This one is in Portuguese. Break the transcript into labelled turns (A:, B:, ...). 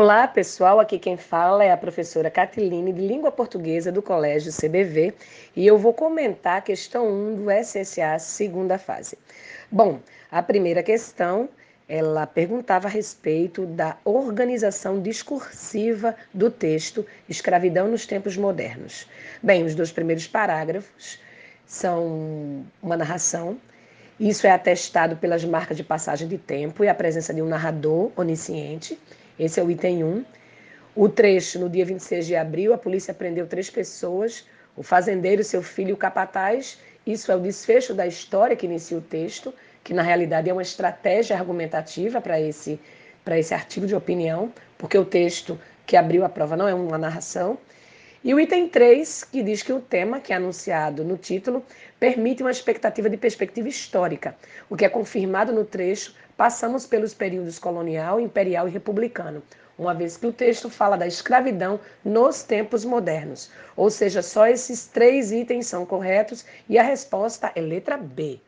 A: Olá, pessoal. Aqui quem fala é a professora Catiline, de Língua Portuguesa do Colégio CBV, e eu vou comentar a questão 1 do SSA, segunda fase. Bom, a primeira questão, ela perguntava a respeito da organização discursiva do texto Escravidão nos Tempos Modernos. Bem, os dois primeiros parágrafos são uma narração isso é atestado pelas marcas de passagem de tempo e a presença de um narrador onisciente. Esse é o item 1. O trecho, no dia 26 de abril, a polícia prendeu três pessoas, o fazendeiro, seu filho e o capataz. Isso é o desfecho da história que inicia o texto, que na realidade é uma estratégia argumentativa para esse, esse artigo de opinião, porque o texto que abriu a prova não é uma narração. E o item 3, que diz que o tema, que é anunciado no título, permite uma expectativa de perspectiva histórica, o que é confirmado no trecho Passamos pelos períodos colonial, imperial e republicano, uma vez que o texto fala da escravidão nos tempos modernos. Ou seja, só esses três itens são corretos e a resposta é letra B.